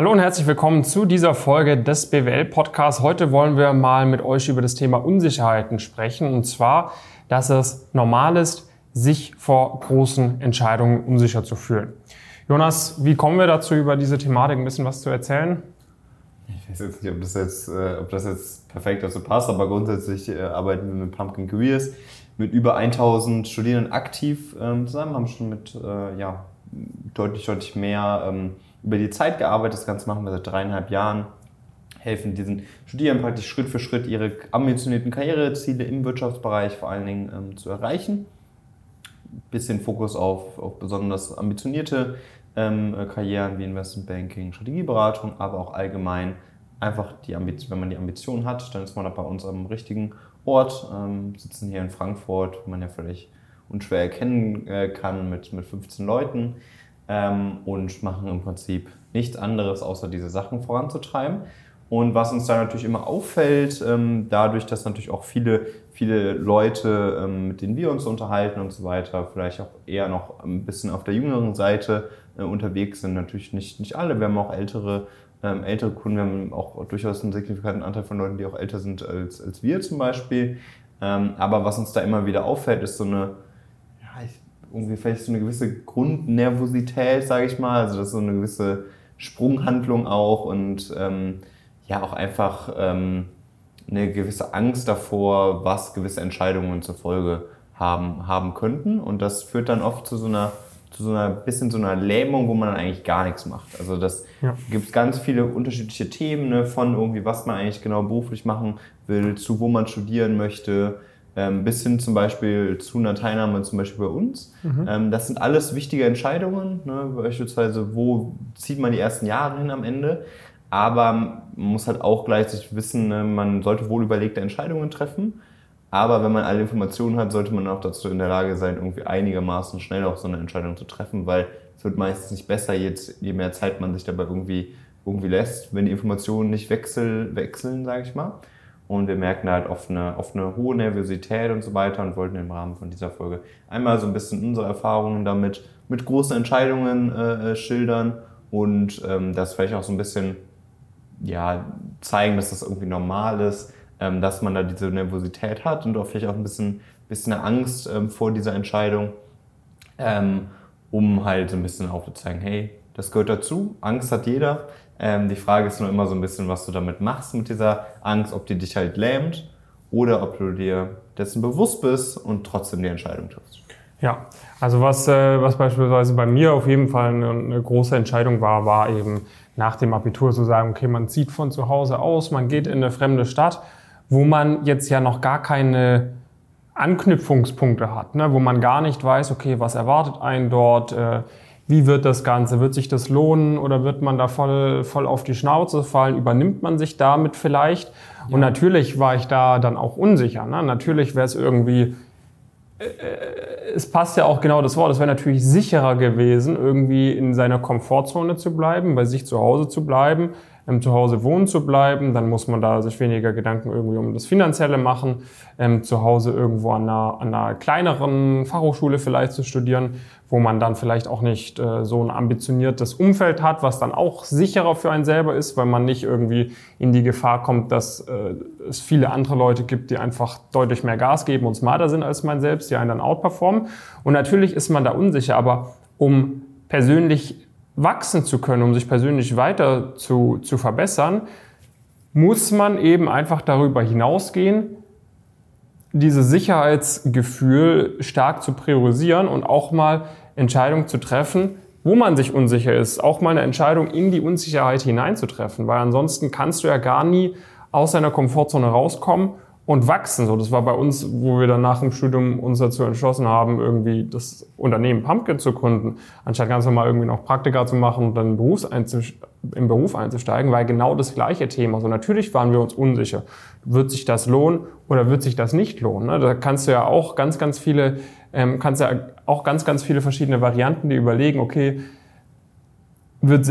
Hallo und herzlich willkommen zu dieser Folge des BWL Podcasts. Heute wollen wir mal mit euch über das Thema Unsicherheiten sprechen und zwar, dass es normal ist, sich vor großen Entscheidungen unsicher zu fühlen. Jonas, wie kommen wir dazu, über diese Thematik ein bisschen was zu erzählen? Ich weiß jetzt nicht, ob das jetzt, äh, ob das jetzt perfekt dazu passt, aber grundsätzlich äh, arbeiten wir mit Pumpkin Careers mit über 1000 Studierenden aktiv ähm, zusammen, haben schon mit äh, ja, deutlich, deutlich mehr ähm, über die Zeit gearbeitet. Das Ganze machen wir seit dreieinhalb Jahren. Helfen diesen Studierenden praktisch Schritt für Schritt ihre ambitionierten Karriereziele im Wirtschaftsbereich vor allen Dingen ähm, zu erreichen. Bisschen Fokus auf, auf besonders ambitionierte ähm, Karrieren wie Investmentbanking, Strategieberatung, aber auch allgemein einfach die Ambition, wenn man die Ambition hat, dann ist man da bei uns am richtigen Ort. Ähm, sitzen hier in Frankfurt, wo man ja vielleicht unschwer erkennen äh, kann mit, mit 15 Leuten ähm, und machen im Prinzip nichts anderes, außer diese Sachen voranzutreiben. Und was uns da natürlich immer auffällt, ähm, dadurch, dass natürlich auch viele, viele Leute, ähm, mit denen wir uns unterhalten und so weiter, vielleicht auch eher noch ein bisschen auf der jüngeren Seite äh, unterwegs sind, natürlich nicht, nicht alle. Wir haben auch ältere, ähm, ältere Kunden, wir haben auch durchaus einen signifikanten Anteil von Leuten, die auch älter sind als, als wir zum Beispiel. Ähm, aber was uns da immer wieder auffällt, ist so eine, irgendwie vielleicht so eine gewisse Grundnervosität, sage ich mal. Also das ist so eine gewisse Sprunghandlung auch und ähm, ja auch einfach ähm, eine gewisse Angst davor, was gewisse Entscheidungen zur Folge haben, haben könnten. Und das führt dann oft zu so einer zu so einer bisschen so einer Lähmung, wo man dann eigentlich gar nichts macht. Also das ja. gibt ganz viele unterschiedliche Themen, ne, von irgendwie, was man eigentlich genau beruflich machen will, zu wo man studieren möchte, ähm, bis hin zum Beispiel zu einer Teilnahme zum Beispiel bei uns. Mhm. Ähm, das sind alles wichtige Entscheidungen, ne? beispielsweise wo zieht man die ersten Jahre hin am Ende. Aber man muss halt auch gleichzeitig wissen, ne? man sollte wohl überlegte Entscheidungen treffen. Aber wenn man alle Informationen hat, sollte man auch dazu in der Lage sein, irgendwie einigermaßen schnell auch so eine Entscheidung zu treffen, weil es wird meistens nicht besser, jetzt, je mehr Zeit man sich dabei irgendwie, irgendwie lässt, wenn die Informationen nicht wechsel, wechseln, sage ich mal. Und wir merken halt oft eine, oft eine hohe Nervosität und so weiter und wollten im Rahmen von dieser Folge einmal so ein bisschen unsere Erfahrungen damit mit großen Entscheidungen äh, äh, schildern und ähm, das vielleicht auch so ein bisschen ja, zeigen, dass das irgendwie normal ist, ähm, dass man da diese Nervosität hat und auch vielleicht auch ein bisschen, bisschen Angst ähm, vor dieser Entscheidung, ähm, um halt so ein bisschen aufzuzeigen, hey, das gehört dazu, Angst hat jeder, ähm, die Frage ist nur immer so ein bisschen, was du damit machst mit dieser Angst, ob die dich halt lähmt oder ob du dir dessen bewusst bist und trotzdem die Entscheidung triffst. Ja, also was, äh, was beispielsweise bei mir auf jeden Fall eine, eine große Entscheidung war, war eben nach dem Abitur zu sagen, okay, man zieht von zu Hause aus, man geht in eine fremde Stadt, wo man jetzt ja noch gar keine Anknüpfungspunkte hat, ne, wo man gar nicht weiß, okay, was erwartet einen dort, äh, wie wird das Ganze? Wird sich das lohnen oder wird man da voll, voll auf die Schnauze fallen? Übernimmt man sich damit vielleicht? Ja. Und natürlich war ich da dann auch unsicher. Ne? Natürlich wäre es irgendwie, äh, äh, es passt ja auch genau das Wort, es wäre natürlich sicherer gewesen, irgendwie in seiner Komfortzone zu bleiben, bei sich zu Hause zu bleiben, zu Hause wohnen zu bleiben. Dann muss man da sich weniger Gedanken irgendwie um das Finanzielle machen, ähm, zu Hause irgendwo an einer, an einer kleineren Fachhochschule vielleicht zu studieren, wo man dann vielleicht auch nicht äh, so ein ambitioniertes Umfeld hat, was dann auch sicherer für einen selber ist, weil man nicht irgendwie in die Gefahr kommt, dass äh, es viele andere Leute gibt, die einfach deutlich mehr Gas geben und smarter sind als man selbst, die einen dann outperformen. Und natürlich ist man da unsicher, aber um persönlich wachsen zu können, um sich persönlich weiter zu, zu verbessern, muss man eben einfach darüber hinausgehen, dieses Sicherheitsgefühl stark zu priorisieren und auch mal Entscheidungen zu treffen, wo man sich unsicher ist, auch mal eine Entscheidung in die Unsicherheit hineinzutreffen, weil ansonsten kannst du ja gar nie aus deiner Komfortzone rauskommen und wachsen. So, das war bei uns, wo wir dann nach dem Studium uns dazu entschlossen haben, irgendwie das Unternehmen Pumpkin zu gründen, anstatt ganz normal irgendwie noch Praktika zu machen und dann im Beruf einzusteigen, weil genau das gleiche Thema. So, natürlich waren wir uns unsicher. Wird sich das lohnen oder wird sich das nicht lohnen? Ne? Da kannst du ja auch ganz, ganz viele, ähm, kannst ja auch ganz, ganz viele verschiedene Varianten, die überlegen, okay, wird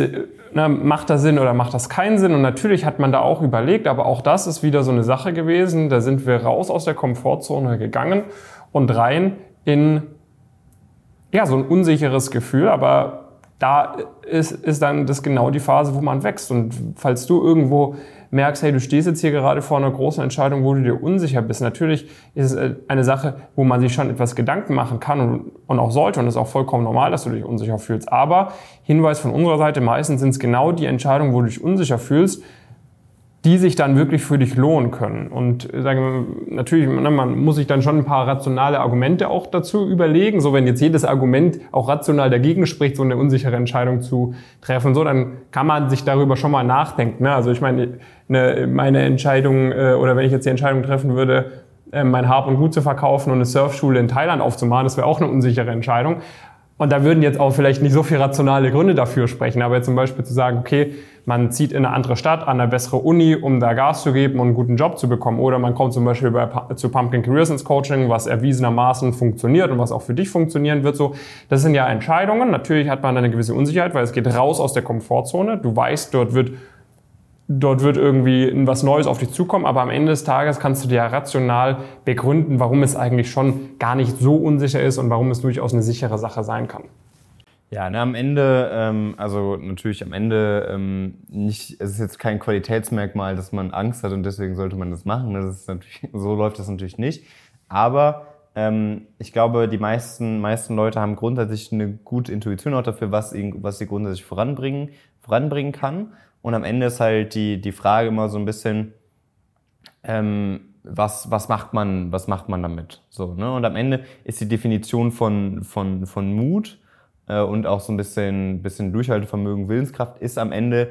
ne, macht das Sinn oder macht das keinen Sinn? Und natürlich hat man da auch überlegt, aber auch das ist wieder so eine Sache gewesen. Da sind wir raus aus der Komfortzone gegangen und rein in ja, so ein unsicheres Gefühl, aber da ist, ist dann das genau die Phase, wo man wächst. Und falls du irgendwo merkst, hey, du stehst jetzt hier gerade vor einer großen Entscheidung, wo du dir unsicher bist. Natürlich ist es äh, eine Sache, wo man sich schon etwas Gedanken machen kann und, und auch sollte. Und es ist auch vollkommen normal, dass du dich unsicher fühlst. Aber Hinweis von unserer Seite, meistens sind es genau die Entscheidungen, wo du dich unsicher fühlst, die sich dann wirklich für dich lohnen können. Und sagen wir, natürlich, ne, man muss sich dann schon ein paar rationale Argumente auch dazu überlegen. So, wenn jetzt jedes Argument auch rational dagegen spricht, so eine unsichere Entscheidung zu treffen, so, dann kann man sich darüber schon mal nachdenken. Ne? Also ich meine, eine, meine Entscheidung äh, oder wenn ich jetzt die Entscheidung treffen würde, äh, mein Hab und Gut zu verkaufen und eine Surfschule in Thailand aufzumachen, das wäre auch eine unsichere Entscheidung. Und da würden jetzt auch vielleicht nicht so viel rationale Gründe dafür sprechen, aber jetzt zum Beispiel zu sagen, okay, man zieht in eine andere Stadt, an eine bessere Uni, um da Gas zu geben und einen guten Job zu bekommen. Oder man kommt zum Beispiel bei, zu Pumpkin Careers ins Coaching, was erwiesenermaßen funktioniert und was auch für dich funktionieren wird. So, das sind ja Entscheidungen. Natürlich hat man eine gewisse Unsicherheit, weil es geht raus aus der Komfortzone. Du weißt, dort wird dort wird irgendwie was Neues auf dich zukommen, aber am Ende des Tages kannst du dir rational begründen, warum es eigentlich schon gar nicht so unsicher ist und warum es durchaus eine sichere Sache sein kann. Ja, ne, am Ende, ähm, also natürlich am Ende ähm, nicht, es ist jetzt kein Qualitätsmerkmal, dass man Angst hat und deswegen sollte man das machen. Das ist natürlich, so läuft das natürlich nicht. Aber ähm, ich glaube, die meisten, meisten Leute haben grundsätzlich eine gute Intuition auch dafür, was, was sie grundsätzlich voranbringen, voranbringen kann. Und am Ende ist halt die, die Frage immer so ein bisschen, ähm, was, was, macht man, was macht man damit? So, ne? Und am Ende ist die Definition von, von, von Mut äh, und auch so ein bisschen, bisschen Durchhaltevermögen, Willenskraft ist am Ende,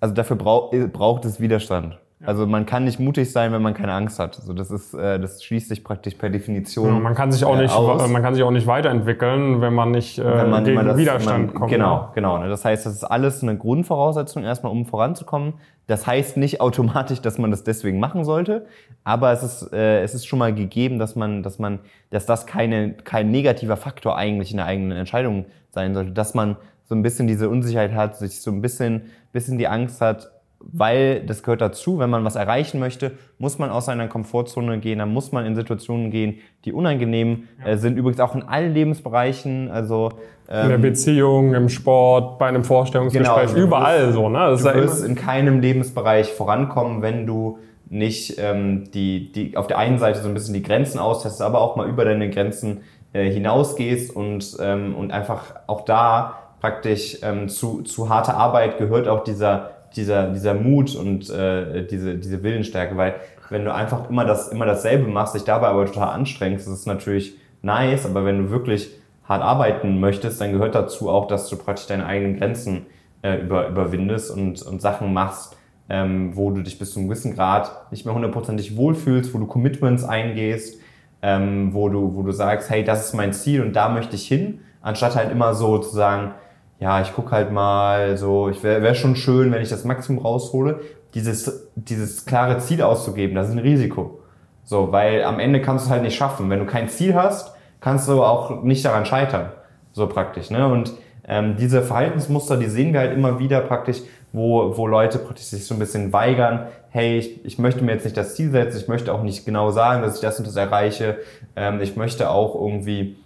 also dafür brauch, braucht es Widerstand. Also man kann nicht mutig sein, wenn man keine Angst hat. Also das ist, äh, das schließt sich praktisch per Definition. Ja, man kann sich auch äh, nicht, aus. man kann sich auch nicht weiterentwickeln, wenn man nicht äh, wenn man, gegen das, Widerstand man, kommt. Genau, genau. Ne? Das heißt, das ist alles eine Grundvoraussetzung erstmal, um voranzukommen. Das heißt nicht automatisch, dass man das deswegen machen sollte, aber es ist, äh, es ist schon mal gegeben, dass man, dass man, dass das keine, kein negativer Faktor eigentlich in der eigenen Entscheidung sein sollte, dass man so ein bisschen diese Unsicherheit hat, sich so ein bisschen, bisschen die Angst hat, weil das gehört dazu, wenn man was erreichen möchte, muss man aus seiner Komfortzone gehen, dann muss man in Situationen gehen, die unangenehm äh, sind. Übrigens auch in allen Lebensbereichen, also ähm, in der Beziehung, im Sport, bei einem Vorstellungsgespräch, genau, überall wirst, so. Ne? Das du ja wirst in keinem Lebensbereich vorankommen, wenn du nicht ähm, die, die auf der einen Seite so ein bisschen die Grenzen austestest, aber auch mal über deine Grenzen äh, hinausgehst und, ähm, und einfach auch da praktisch ähm, zu, zu harter Arbeit gehört auch dieser dieser, dieser Mut und äh, diese, diese Willensstärke, weil wenn du einfach immer das immer dasselbe machst, dich dabei aber total anstrengst, das ist natürlich nice, aber wenn du wirklich hart arbeiten möchtest, dann gehört dazu auch, dass du praktisch deine eigenen Grenzen äh, über, überwindest und, und Sachen machst, ähm, wo du dich bis zu einem gewissen Grad nicht mehr hundertprozentig wohlfühlst, wo du Commitments eingehst, ähm, wo, du, wo du sagst, hey, das ist mein Ziel und da möchte ich hin, anstatt halt immer so zu sagen, ja, ich guck halt mal, so, ich wäre wär schon schön, wenn ich das Maximum raushole. Dieses, dieses klare Ziel auszugeben, das ist ein Risiko. So, weil am Ende kannst du es halt nicht schaffen. Wenn du kein Ziel hast, kannst du auch nicht daran scheitern. So praktisch, ne? Und ähm, diese Verhaltensmuster, die sehen wir halt immer wieder praktisch, wo, wo Leute praktisch sich so ein bisschen weigern, hey, ich, ich möchte mir jetzt nicht das Ziel setzen, ich möchte auch nicht genau sagen, dass ich das und das erreiche, ähm, ich möchte auch irgendwie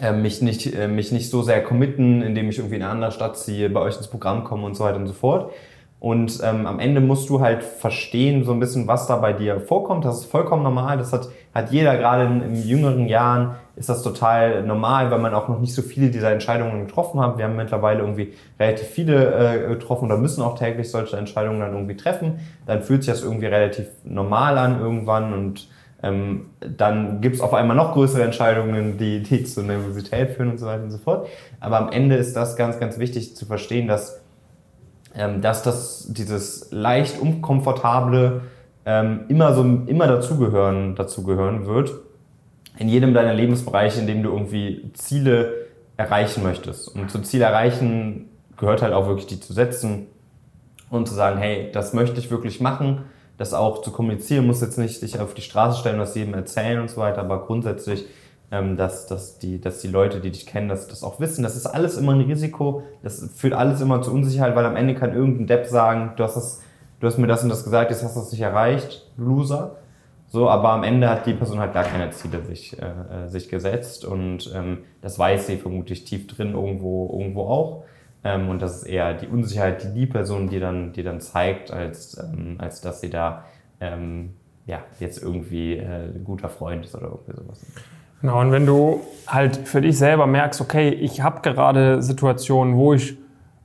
äh, mich, nicht, äh, mich nicht so sehr committen, indem ich irgendwie in eine andere Stadt ziehe, bei euch ins Programm komme und so weiter und so fort. Und ähm, am Ende musst du halt verstehen, so ein bisschen, was da bei dir vorkommt. Das ist vollkommen normal. Das hat, hat jeder gerade in, in jüngeren Jahren ist das total normal, weil man auch noch nicht so viele dieser Entscheidungen getroffen hat. Wir haben mittlerweile irgendwie relativ viele äh, getroffen oder müssen auch täglich solche Entscheidungen dann irgendwie treffen. Dann fühlt sich das irgendwie relativ normal an irgendwann und ähm, dann gibt es auf einmal noch größere Entscheidungen, die, die zu Nervosität führen und so weiter und so fort. Aber am Ende ist das ganz, ganz wichtig zu verstehen, dass, ähm, dass das, dieses leicht unkomfortable ähm, immer so immer dazugehören, dazugehören wird. In jedem deiner Lebensbereiche, in dem du irgendwie Ziele erreichen möchtest. Und zu Ziel erreichen gehört halt auch wirklich die zu setzen und zu sagen, hey, das möchte ich wirklich machen das auch zu kommunizieren, muss jetzt nicht dich auf die Straße stellen, was jedem erzählen und so weiter, aber grundsätzlich, ähm, dass, dass, die, dass die Leute, die dich kennen, das, das auch wissen. Das ist alles immer ein Risiko, das führt alles immer zu Unsicherheit, weil am Ende kann irgendein Depp sagen, du hast, das, du hast mir das und das gesagt, jetzt hast du das nicht erreicht, Loser. So, aber am Ende hat die Person halt gar keine Ziele sich, äh, äh sich gesetzt und ähm, das weiß sie vermutlich tief drin irgendwo, irgendwo auch. Ähm, und das ist eher die Unsicherheit, die die Person dir dann, die dann zeigt, als, ähm, als dass sie da ähm, ja, jetzt irgendwie äh, ein guter Freund ist oder irgendwie sowas. Genau, und wenn du halt für dich selber merkst, okay, ich habe gerade Situationen, wo ich,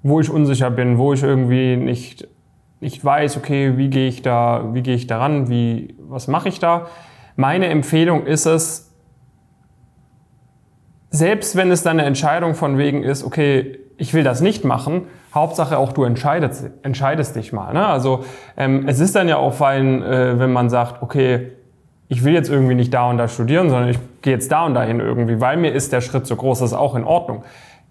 wo ich unsicher bin, wo ich irgendwie nicht, nicht weiß, okay, wie gehe ich da, wie gehe ich daran, wie, was mache ich da? Meine Empfehlung ist es, selbst wenn es dann eine Entscheidung von wegen ist, okay, ich will das nicht machen, Hauptsache auch du entscheidest, entscheidest dich mal. Ne? Also ähm, es ist dann ja auch fein, äh, wenn man sagt, okay, ich will jetzt irgendwie nicht da und da studieren, sondern ich gehe jetzt da und dahin irgendwie, weil mir ist der Schritt so groß, das ist auch in Ordnung.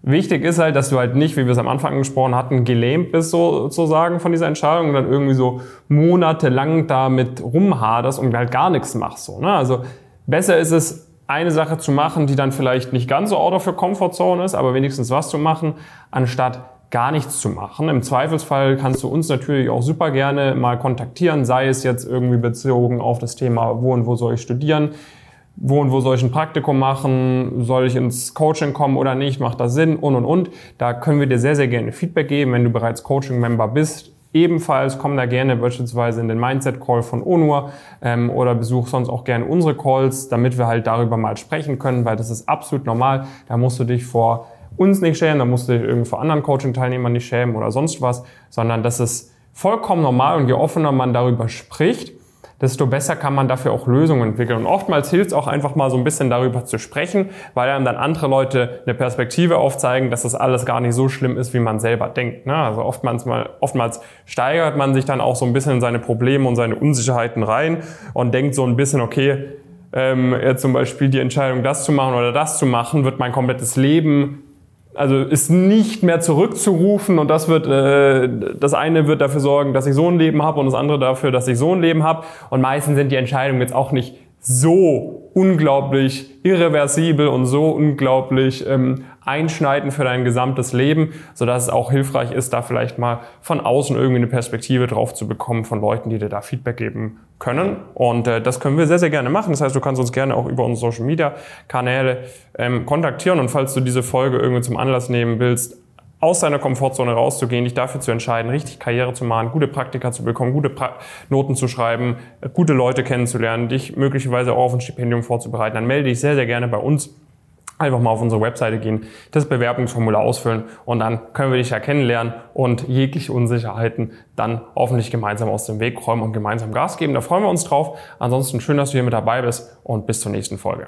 Wichtig ist halt, dass du halt nicht, wie wir es am Anfang gesprochen hatten, gelähmt bist sozusagen von dieser Entscheidung und dann irgendwie so monatelang damit rumhaderst und halt gar nichts machst. So, ne? Also besser ist es, eine Sache zu machen, die dann vielleicht nicht ganz so out of your comfort zone ist, aber wenigstens was zu machen, anstatt gar nichts zu machen. Im Zweifelsfall kannst du uns natürlich auch super gerne mal kontaktieren, sei es jetzt irgendwie bezogen auf das Thema, wo und wo soll ich studieren, wo und wo soll ich ein Praktikum machen, soll ich ins Coaching kommen oder nicht, macht das Sinn und und und. Da können wir dir sehr, sehr gerne Feedback geben, wenn du bereits Coaching-Member bist. Ebenfalls komm da gerne beispielsweise in den Mindset-Call von ONUR ähm, oder besuch sonst auch gerne unsere Calls, damit wir halt darüber mal sprechen können, weil das ist absolut normal. Da musst du dich vor uns nicht schämen, da musst du dich irgendwie vor anderen Coaching-Teilnehmern nicht schämen oder sonst was, sondern das ist vollkommen normal und je offener man darüber spricht, desto besser kann man dafür auch Lösungen entwickeln. Und oftmals hilft es auch einfach mal so ein bisschen darüber zu sprechen, weil einem dann andere Leute eine Perspektive aufzeigen, dass das alles gar nicht so schlimm ist, wie man selber denkt. Ne? Also oftmals, mal, oftmals steigert man sich dann auch so ein bisschen in seine Probleme und seine Unsicherheiten rein und denkt so ein bisschen, okay, ähm, jetzt zum Beispiel die Entscheidung, das zu machen oder das zu machen, wird mein komplettes Leben also ist nicht mehr zurückzurufen und das wird, äh, das eine wird dafür sorgen, dass ich so ein Leben habe und das andere dafür, dass ich so ein Leben habe. Und meistens sind die Entscheidungen jetzt auch nicht so unglaublich irreversibel und so unglaublich ähm, einschneidend für dein gesamtes Leben, so dass es auch hilfreich ist, da vielleicht mal von außen irgendwie eine Perspektive drauf zu bekommen von Leuten, die dir da Feedback geben können. Und äh, das können wir sehr, sehr gerne machen. Das heißt, du kannst uns gerne auch über unsere Social Media Kanäle ähm, kontaktieren. Und falls du diese Folge irgendwie zum Anlass nehmen willst, aus deiner Komfortzone rauszugehen, dich dafür zu entscheiden, richtig Karriere zu machen, gute Praktika zu bekommen, gute pra Noten zu schreiben, gute Leute kennenzulernen, dich möglicherweise auch auf ein Stipendium vorzubereiten, dann melde dich sehr, sehr gerne bei uns. Einfach mal auf unsere Webseite gehen, das Bewerbungsformular ausfüllen und dann können wir dich ja kennenlernen und jegliche Unsicherheiten dann hoffentlich gemeinsam aus dem Weg räumen und gemeinsam Gas geben. Da freuen wir uns drauf. Ansonsten schön, dass du hier mit dabei bist und bis zur nächsten Folge.